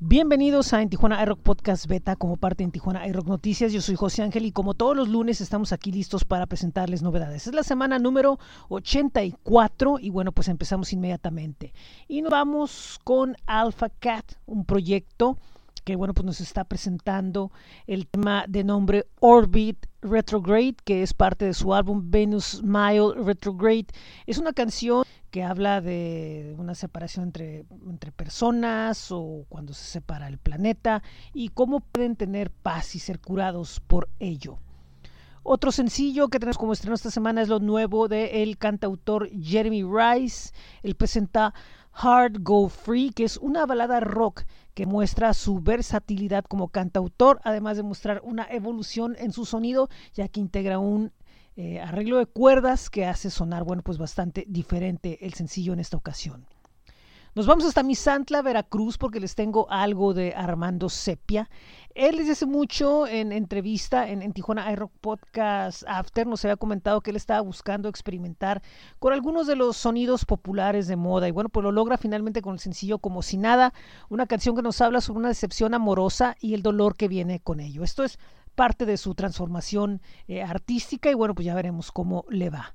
Bienvenidos a En Tijuana iRock Podcast Beta como parte de Tijuana iRock Noticias. Yo soy José Ángel y como todos los lunes estamos aquí listos para presentarles novedades. Es la semana número 84 y bueno, pues empezamos inmediatamente. Y nos vamos con Alpha Cat, un proyecto que bueno, pues nos está presentando el tema de nombre Orbit Retrograde, que es parte de su álbum Venus Smile Retrograde. Es una canción que habla de una separación entre, entre personas o cuando se separa el planeta y cómo pueden tener paz y ser curados por ello. Otro sencillo que tenemos como estreno esta semana es lo nuevo del el cantautor Jeremy Rice. Él presenta Hard Go Free, que es una balada rock que muestra su versatilidad como cantautor, además de mostrar una evolución en su sonido, ya que integra un eh, arreglo de cuerdas que hace sonar, bueno, pues bastante diferente el sencillo en esta ocasión. Nos vamos hasta Misantla, Veracruz, porque les tengo algo de Armando Sepia. Él desde hace mucho en entrevista en, Tijuana iRock Podcast After nos había comentado que él estaba buscando experimentar con algunos de los sonidos populares de moda y bueno, pues lo logra finalmente con el sencillo Como si nada, una canción que nos habla sobre una decepción amorosa y el dolor que viene con ello. Esto es parte de su transformación eh, artística y bueno, pues ya veremos cómo le va.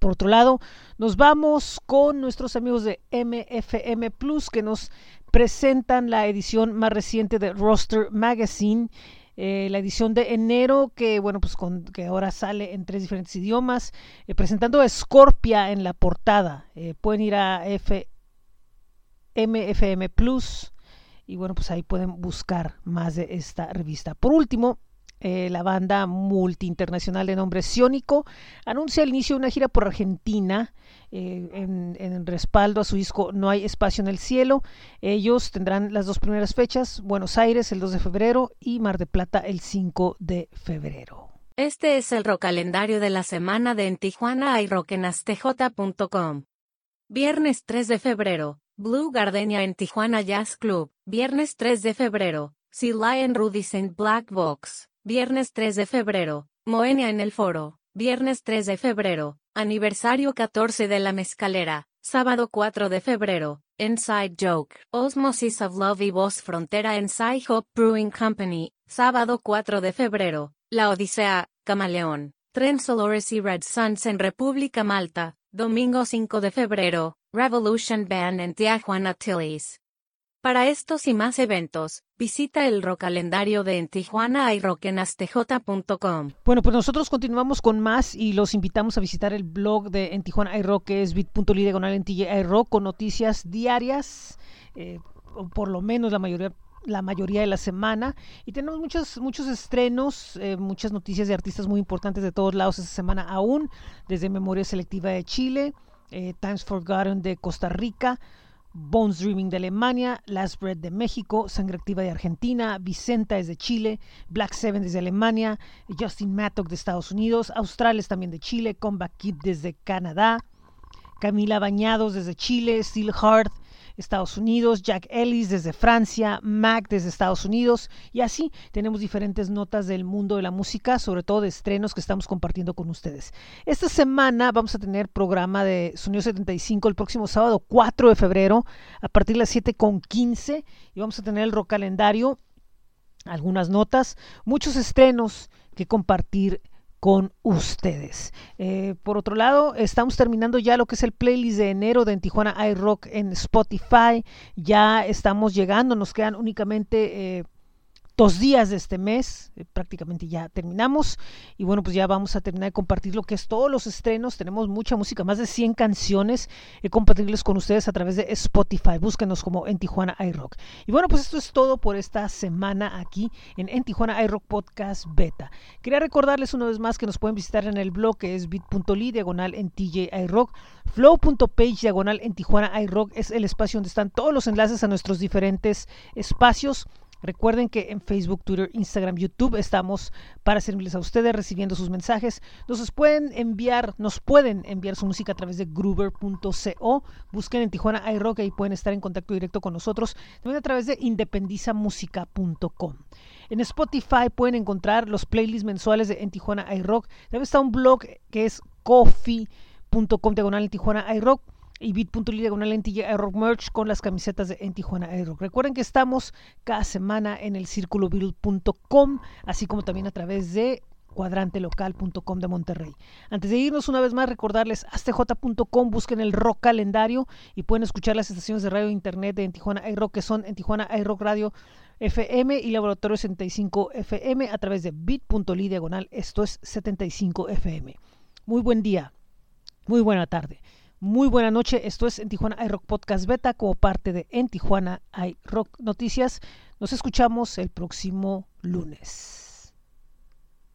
Por otro lado, nos vamos con nuestros amigos de MFM Plus que nos presentan la edición más reciente de Roster Magazine. Eh, la edición de enero que bueno pues que ahora sale en tres diferentes idiomas eh, presentando a Scorpia en la portada pueden ir a F MFM Plus y bueno pues ahí pueden buscar más de esta revista por último eh, la banda multi-internacional de nombre Ciónico, anuncia el inicio de una gira por Argentina eh, en, respaldo a su disco No hay espacio en el cielo. Ellos tendrán las dos primeras fechas, Buenos Aires el 2 de febrero y Mar de Plata el 5 de febrero. Este es el rock calendario de la semana de En Tijuana y rockenastj.com. Viernes 3 de febrero, Blue Gardenia en Tijuana Jazz Club. Viernes 3 de febrero, Sea Lion Rudy's en Black Box. Viernes 3 de febrero, Moenia en el foro. Viernes 3 de febrero, aniversario 14 de la mezcalera. Sábado 4 de febrero, Inside Joke. Osmosis of Love y Voz Frontera en Sci Hop Brewing Company. Sábado 4 de febrero, La Odisea, Camaleón. Tren Solores y Red Suns en República Malta. Domingo 5 de febrero, Revolution Band en Tijuana Tillis. Para estos y más eventos, visita el rock calendario de en Tijuana y rockenastj.com. Bueno, pues nosotros continuamos con más y los invitamos a visitar el blog de en Tijuana que es bit.ly con noticias diarias, eh, por lo menos la mayoría la mayoría de la semana y tenemos muchos muchos estrenos, eh, muchas noticias de artistas muy importantes de todos lados esta semana aún, desde Memoria Selectiva de Chile, eh, Times Forgotten de Costa Rica, Bones Dreaming de Alemania, Last Bread de México, Sangre Activa de Argentina, Vicenta es de Chile, Black Seven desde Alemania, Justin Mattock de Estados Unidos, Australes también de Chile, Comeback Kid desde Canadá, Camila Bañados desde Chile, Steel Heart Estados Unidos, Jack Ellis desde Francia, Mac desde Estados Unidos y así tenemos diferentes notas del mundo de la música, sobre todo de estrenos que estamos compartiendo con ustedes. Esta semana vamos a tener programa de Sonido 75 el próximo sábado 4 de febrero a partir de las 7 con 15 y vamos a tener el rock calendario, algunas notas, muchos estrenos que compartir con ustedes. Eh, por otro lado, estamos terminando ya lo que es el playlist de enero de en Tijuana iRock en Spotify. Ya estamos llegando, nos quedan únicamente... Eh, dos días de este mes, eh, prácticamente ya terminamos. Y bueno, pues ya vamos a terminar de compartir lo que es todos los estrenos. Tenemos mucha música, más de 100 canciones y compartirles con ustedes a través de Spotify. Búsquenos como en Tijuana iRock. Y bueno, pues esto es todo por esta semana aquí en En Tijuana iRock Podcast Beta. Quería recordarles una vez más que nos pueden visitar en el blog que es bit.ly diagonal en TJ iRock. Flow.page diagonal en Tijuana iRock es el espacio donde están todos los enlaces a nuestros diferentes espacios Recuerden que en Facebook, Twitter, Instagram, YouTube estamos para servirles a ustedes recibiendo sus mensajes. Nos pueden enviar, nos pueden enviar su música a través de gruber.co. Busquen en Tijuana iRock y pueden estar en contacto directo con nosotros. También a través de independizamusica.com. En Spotify pueden encontrar los playlists mensuales de En Tijuana iRock. También está un blog que es coffee.com diagonal en Tijuana iRock y bit.ly diagonal en Rock Merch con las camisetas de En Tijuana Rock. Recuerden que estamos cada semana en el círculovirul.com, así como también a través de cuadrantelocal.com de Monterrey. Antes de irnos una vez más, recordarles astj.com, busquen el rock calendario y pueden escuchar las estaciones de radio e internet de en Tijuana iRock que son en Tijuana iRock Radio FM y Laboratorio 75 FM a través de bit.ly diagonal, esto es 75 FM. Muy buen día, muy buena tarde. Muy buena noche, esto es En Tijuana iRock Podcast Beta como parte de En Tijuana iRock Noticias. Nos escuchamos el próximo lunes.